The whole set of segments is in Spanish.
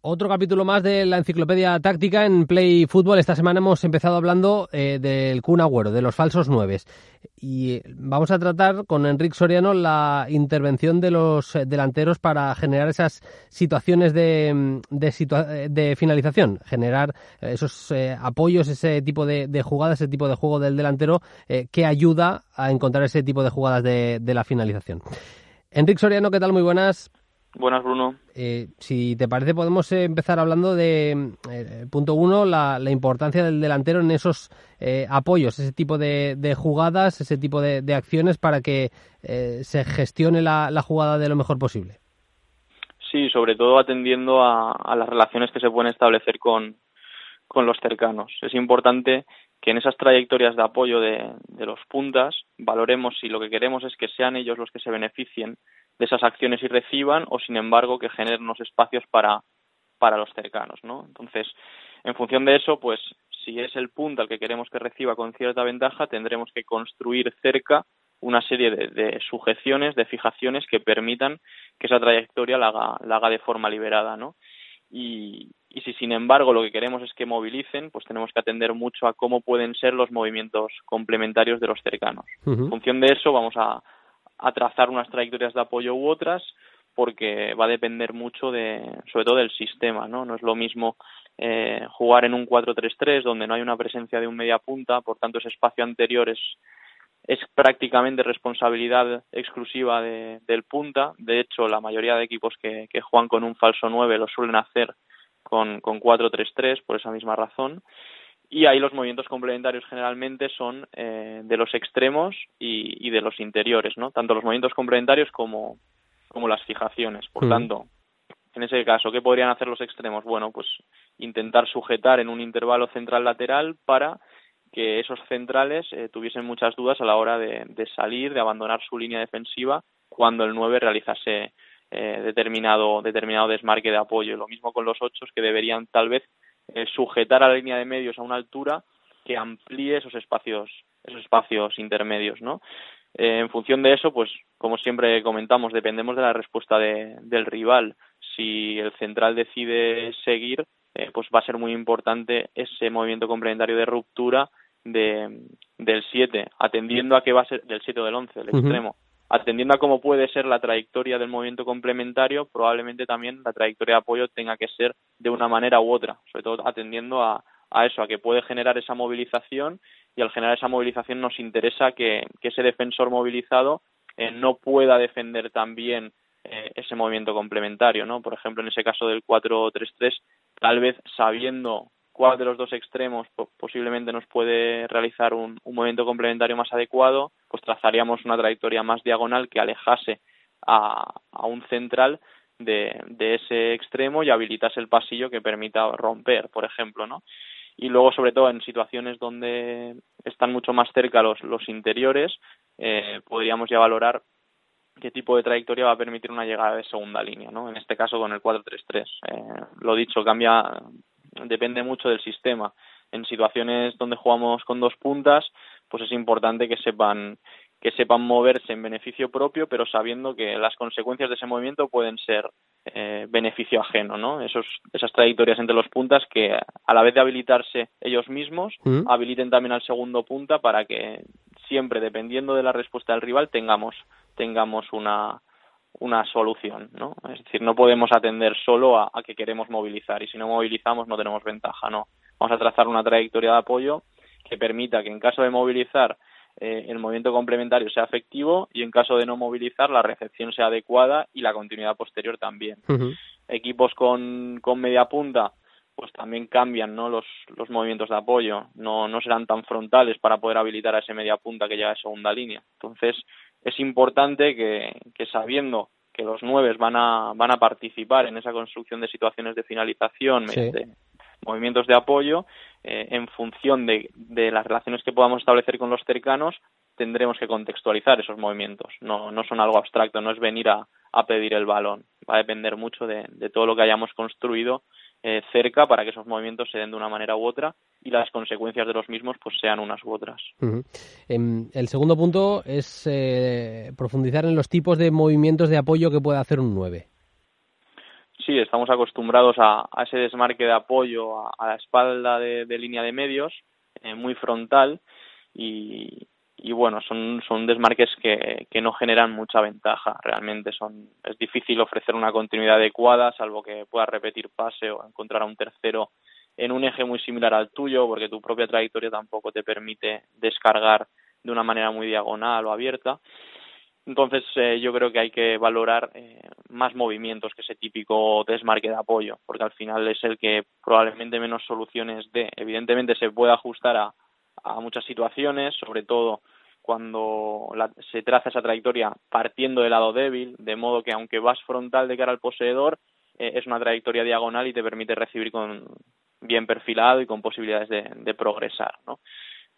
Otro capítulo más de la enciclopedia táctica en Play Football. Esta semana hemos empezado hablando eh, del Kun Agüero, de los falsos nueves. Y vamos a tratar con Enrique Soriano la intervención de los delanteros para generar esas situaciones de, de, finalización, generar esos eh, apoyos, ese tipo de, jugadas, ese tipo de juego del delantero eh, que ayuda a encontrar ese tipo de jugadas de, de la finalización. Enrique Soriano, ¿qué tal? Muy buenas. Buenas, Bruno. Eh, si te parece, podemos eh, empezar hablando de, eh, punto uno, la, importancia del delantero en esos apoyos, ese tipo de, jugadas, ese tipo de, acciones para que se gestione la, jugada de lo mejor posible. Sí, sobre todo atendiendo a, las relaciones que se pueden establecer con, con los cercanos. Es importante que en esas trayectorias de apoyo de, de, los puntas valoremos si lo que queremos es que sean ellos los que se beneficien de esas acciones y reciban o sin embargo que generen unos espacios para, para los cercanos, ¿no? Entonces, en función de eso, pues si es el punto al que queremos que reciba con cierta ventaja, tendremos que construir cerca una serie de, sujeciones, de fijaciones que permitan que esa trayectoria la haga, la haga de forma liberada, ¿no? Y, y si sin embargo lo que queremos es que movilicen, pues tenemos que atender mucho a cómo pueden ser los movimientos complementarios de los cercanos. En función de eso vamos a, a trazar unas trayectorias de apoyo u otras porque va a depender mucho de, sobre todo del sistema, ¿no? No es lo mismo eh, jugar en un 4-3-3 donde no hay una presencia de un media punta, por tanto ese espacio anterior es, es prácticamente responsabilidad exclusiva de, del punta. De hecho, la mayoría de equipos que, que juegan con un falso 9 lo suelen hacer con, con 4-3-3 por esa misma razón y ahí los movimientos complementarios generalmente son eh, de los extremos y, de los interiores, ¿no? Tanto los movimientos complementarios como, como las fijaciones. Por mm. tanto, en ese caso, ¿qué podrían hacer los extremos? Bueno, pues intentar sujetar en un intervalo central lateral para que esos centrales eh, tuviesen muchas dudas a la hora de, salir, de abandonar su línea defensiva cuando el 9 realizase eh, determinado, determinado desmarque de apoyo. Lo mismo con los 8 que deberían tal vez eh, sujetar a la línea de medios a una altura que amplíe esos espacios, esos espacios intermedios, ¿no? Eh, en función de eso, pues como siempre comentamos, dependemos de la respuesta de, del rival. Si el central decide seguir, eh, pues va a ser muy importante ese movimiento complementario de ruptura de, del 7, atendiendo a que va a ser del 7 o del 11, el extremo, atendiendo a cómo puede ser la trayectoria del movimiento complementario, probablemente también la trayectoria de apoyo tenga que ser de una manera u otra, sobre todo atendiendo a, a eso, a que puede generar esa movilización y al generar esa movilización nos interesa que, ese defensor movilizado eh, no pueda defender también eh, ese movimiento complementario, ¿no? Por ejemplo, en ese caso del 4-3-3, tal vez sabiendo cuál de los dos extremos posiblemente nos puede realizar un, movimiento complementario más adecuado, pues trazaríamos una trayectoria más diagonal que alejase a, un central de, ese extremo y habilitase el pasillo que permita romper, por ejemplo, ¿no? Y luego, sobre todo, en situaciones donde están mucho más cerca los, los interiores, eh, podríamos ya valorar qué tipo de trayectoria va a permitir una llegada de segunda línea, ¿no? En este caso con el 4-3-3. Eh, lo dicho, cambia depende mucho del sistema. En situaciones donde jugamos con dos puntas, pues es importante que sepan que sepan moverse en beneficio propio, pero sabiendo que las consecuencias de ese movimiento pueden ser eh, beneficio ajeno, ¿no? Esos, esas trayectorias entre los puntas que a la vez de habilitarse ellos mismos, mm. habiliten también al segundo punta para que siempre, dependiendo de la respuesta del rival, tengamos, tengamos una, una solución, ¿no? Es decir, no podemos atender solo a, que queremos movilizar y si no movilizamos no tenemos ventaja, no. Vamos a trazar una trayectoria de apoyo que permita que en caso de movilizar eh, el movimiento complementario sea efectivo y en caso de no movilizar la recepción sea adecuada y la continuidad posterior también. Equipos con, con media punta pues también cambian ¿no? los, los movimientos de apoyo, no, no serán tan frontales para poder habilitar a ese media punta que llega a segunda línea. Entonces, es importante que, sabiendo que los nueve van a, van a participar en esa construcción de situaciones de finalización mediante movimientos de apoyo, eh, en función de, de, las relaciones que podamos establecer con los cercanos, tendremos que contextualizar esos movimientos. No, no son algo abstracto, no es venir a, a pedir el balón. Va a depender mucho de, de todo lo que hayamos construido eh, cerca para que esos movimientos se den de una manera u otra y las consecuencias de los mismos pues sean unas u otras. Em, el segundo punto es eh, profundizar en los tipos de movimientos de apoyo que puede hacer un 9. Sí, estamos acostumbrados a, ese desmarque de apoyo a, la espalda de, línea de medios, eh, muy frontal, y, y bueno, son, son desmarques que, que no generan mucha ventaja. Realmente son, es difícil ofrecer una continuidad adecuada, salvo que puedas repetir pase o encontrar a un tercero en un eje muy similar al tuyo, porque tu propia trayectoria tampoco te permite descargar de una manera muy diagonal o abierta. Entonces, eh, yo creo que hay que valorar eh, más movimientos que ese típico desmarque de apoyo, porque al final es el que probablemente menos soluciones dé. Evidentemente, se puede ajustar a, a muchas situaciones, sobre todo cuando se traza esa trayectoria partiendo del lado débil, de modo que aunque vas frontal de cara al poseedor, eh, es una trayectoria diagonal y te permite recibir con bien perfilado y con posibilidades de, progresar, ¿no?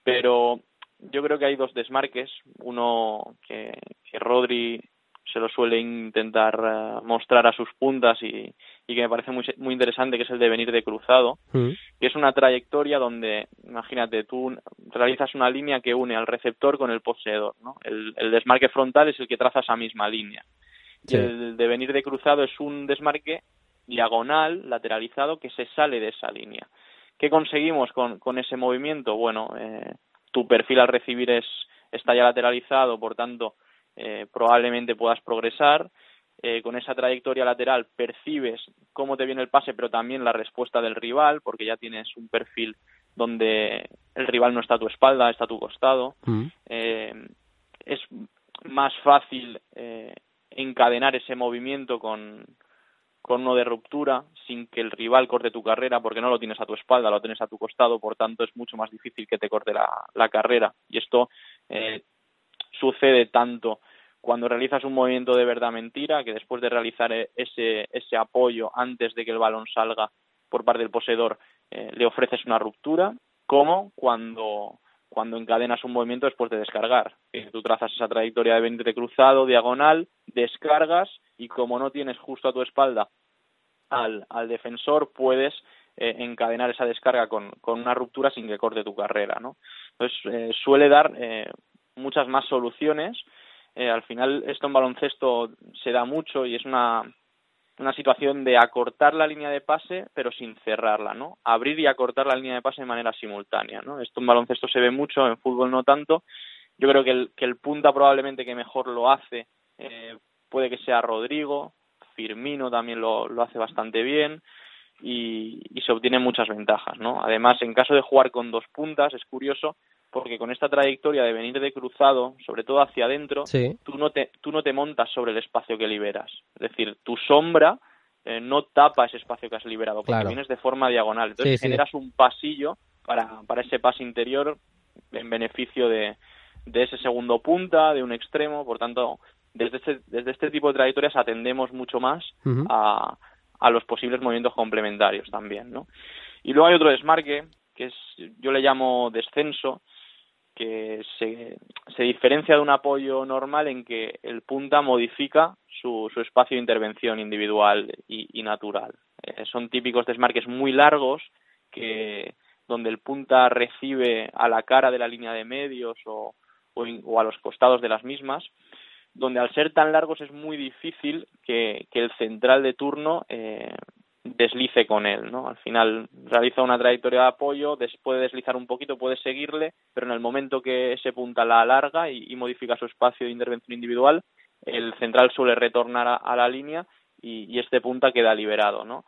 Pero yo creo que hay dos desmarques, uno que, que Rodri se lo suele intentar eh, mostrar a sus puntas y, y, que me parece muy, muy interesante, que es el de venir de cruzado, mm. que es una trayectoria donde, imagínate, tú realizas una línea que une al receptor con el poseedor, ¿no? El, el desmarque frontal es el que traza esa misma línea. Y el de venir de cruzado es un desmarque diagonal, lateralizado, que se sale de esa línea. ¿Qué conseguimos con, con ese movimiento? Bueno, eh, tu perfil al recibir es, está ya lateralizado, por tanto, eh, probablemente puedas progresar. Eh, con esa trayectoria lateral percibes cómo te viene el pase, pero también la respuesta del rival, porque ya tienes un perfil donde el rival no está a tu espalda, está a tu costado. Mm. Eh, es más fácil encadenar ese movimiento con, con uno de ruptura sin que el rival corte tu carrera porque no lo tienes a tu espalda, lo tienes a tu costado, por tanto es mucho más difícil que te corte la, la carrera y esto eh, sucede tanto cuando realizas un movimiento de verdad mentira, que después de realizar e-, ese, ese apoyo antes de que el balón salga por parte del poseedor, eh, le ofreces una ruptura, como cuando, cuando encadenas un movimiento después de descargar. tú trazas esa trayectoria de venir de cruzado, diagonal, descargas y como no tienes justo a tu espalda al, al defensor, puedes eh, encadenar esa descarga con, con, una ruptura sin que corte tu carrera. ¿no? Entonces, eh, suele dar muchas más soluciones. Eh, al final esto en baloncesto se da mucho y es una, una situación de acortar la línea de pase pero sin cerrarla, ¿no? Abrir y acortar la línea de pase de manera simultánea, ¿no? Esto en baloncesto se ve mucho, en fútbol no tanto. Yo creo que el, que el punta probablemente que mejor lo hace eh, puede que sea Rodrigo, Firmino también lo, lo hace bastante bien y, y se obtienen muchas ventajas, ¿no? Además, en caso de jugar con dos puntas, es curioso, porque con esta trayectoria de venir de cruzado, sobre todo hacia adentro, tú, no te, tú no te montas sobre el espacio que liberas. Es decir, tu sombra eh, no tapa ese espacio que has liberado, porque vienes de forma diagonal. Entonces generas un pasillo para, para ese pase interior en beneficio de, de ese segundo punta, de un extremo. Por tanto, desde este, desde este tipo de trayectorias atendemos mucho más a, a los posibles movimientos complementarios también, ¿no? Y luego hay otro desmarque, que es, yo le llamo descenso, se, se diferencia de un apoyo normal en que el punta modifica su, su espacio de intervención individual y, natural. Eh, son típicos desmarques muy largos que donde el punta recibe a la cara de la línea de medios o, o, a los costados de las mismas, donde al ser tan largos es muy difícil que, que el central de turno eh, deslice con él, ¿no? Al final realiza una trayectoria de apoyo, después de deslizar un poquito puede seguirle, pero en el momento que ese punta la alarga y, modifica su espacio de intervención individual, el central suele retornar a, la línea y, este punta queda liberado, ¿no?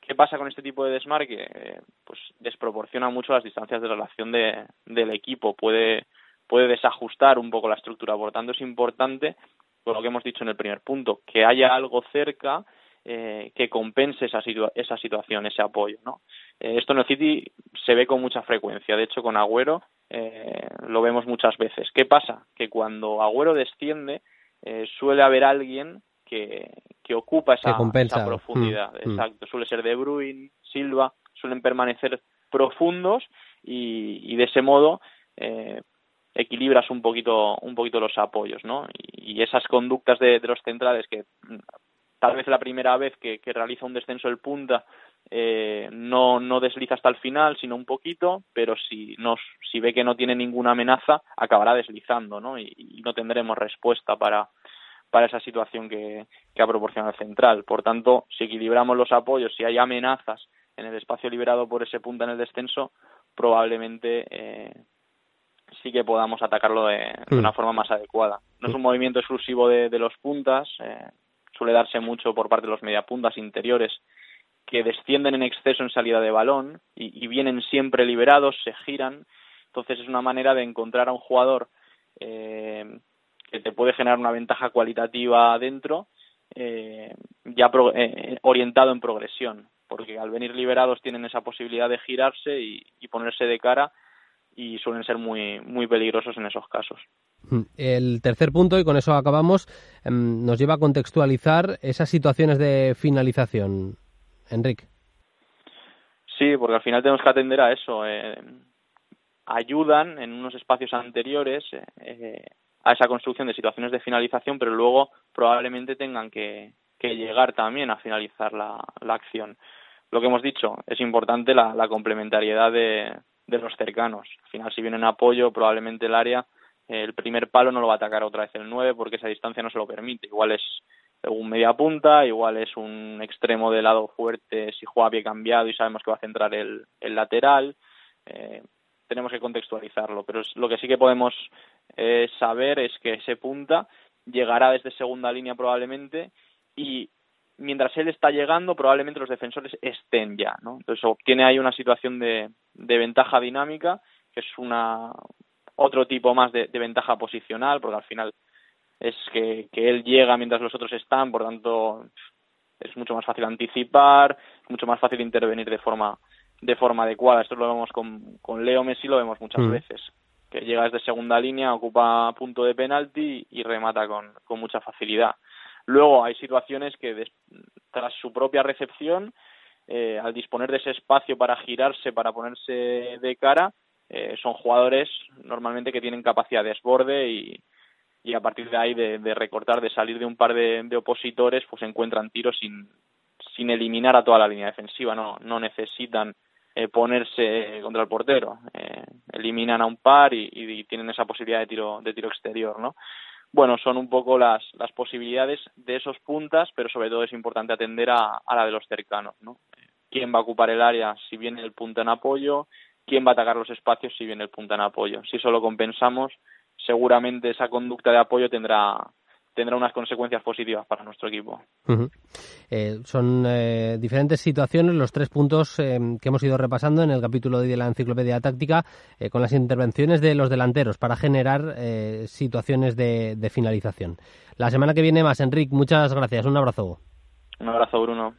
¿Qué pasa con este tipo de desmarque? Eh, pues desproporciona mucho las distancias de relación de, del equipo, puede, puede desajustar un poco la estructura, por lo tanto es importante, por lo que hemos dicho en el primer punto, que haya algo cerca eh, que compense esa, esa situación, ese apoyo. ¿no? Eh, esto en el City se ve con mucha frecuencia. De hecho, con Agüero eh, lo vemos muchas veces. ¿Qué pasa? Que cuando Agüero desciende, suele haber alguien que, que ocupa esa, profundidad. Mm, mm. Exacto. Suele ser De Bruyne, Silva, suelen permanecer profundos y, de ese modo eh, equilibras un poquito un poquito los apoyos, ¿no? Y, esas conductas de, los centrales que tal vez la primera vez que, realiza un descenso el punta eh, no, no desliza hasta el final, sino un poquito, pero si, nos, si ve que no tiene ninguna amenaza, acabará deslizando, ¿no? Y, no tendremos respuesta para, para esa situación que, que ha proporcionado el central. Por tanto, si equilibramos los apoyos, si hay amenazas en el espacio liberado por ese punta en el descenso, probablemente eh, sí que podamos atacarlo de, mm. una forma más adecuada. No es un movimiento exclusivo de, los puntas, eh, suele darse mucho por parte de los mediapuntas interiores que descienden en exceso en salida de balón y, vienen siempre liberados, se giran. Entonces es una manera de encontrar a un jugador eh, que te puede generar una ventaja cualitativa dentro, eh, ya orientado en progresión, porque al venir liberados tienen esa posibilidad de girarse y ponerse de cara y suelen ser muy, muy peligrosos en esos casos. Mm, el tercer punto, y con eso acabamos, em, nos lleva a contextualizar esas situaciones de finalización. Enrique. Sí, porque al final tenemos que atender a eso. Eh, ayudan en unos espacios anteriores eh, a esa construcción de situaciones de finalización, pero luego probablemente tengan que, llegar también a finalizar la, acción. Lo que hemos dicho, es importante la complementariedad de, de los cercanos. Al final, si viene en apoyo, probablemente el área, el primer palo no lo va a atacar otra vez el 9 porque esa distancia no se lo permite. Igual es un media punta, igual es un extremo de lado fuerte si juega bien cambiado y sabemos que va a centrar el, el lateral. Eh, tenemos que contextualizarlo, pero lo que sí que podemos eh, saber es que ese punta llegará desde segunda línea probablemente y mientras él está llegando, probablemente los defensores estén ya, ¿no? Entonces obtiene ahí una situación de, de ventaja dinámica, que es una otro tipo más de, ventaja posicional, porque al final es que, que, él llega mientras los otros están, por tanto es mucho más fácil anticipar, mucho más fácil intervenir de forma de forma adecuada. Esto lo vemos con, con Leo Messi, lo vemos muchas mm. veces, que llega desde segunda línea, ocupa punto de penalti y remata con, con mucha facilidad. Luego hay situaciones que tras su propia recepción, eh, al disponer de ese espacio para girarse, para ponerse de cara, eh, son jugadores normalmente que tienen capacidad de desborde y, y a partir de ahí de, recortar, de salir de un par de, opositores, pues encuentran tiros sin, sin eliminar a toda la línea defensiva, no, no necesitan eh, ponerse contra el portero, eliminan a un par y, y, tienen esa posibilidad de tiro, de tiro exterior, ¿no? bueno, son un poco las, las posibilidades de esos puntas, pero sobre todo es importante atender a, a la de los cercanos, ¿no? ¿Quién va a ocupar el área si viene el punta en apoyo? ¿Quién va a atacar los espacios si viene el punta en apoyo? Si eso lo compensamos, seguramente esa conducta de apoyo tendrá tendrá unas consecuencias positivas para nuestro equipo. Eh, son eh, diferentes situaciones los tres puntos eh, que hemos ido repasando en el capítulo de la enciclopedia táctica con las intervenciones de los delanteros para generar situaciones de, de finalización. La semana que viene más, Enrique, muchas gracias. Un abrazo. Un abrazo, Bruno.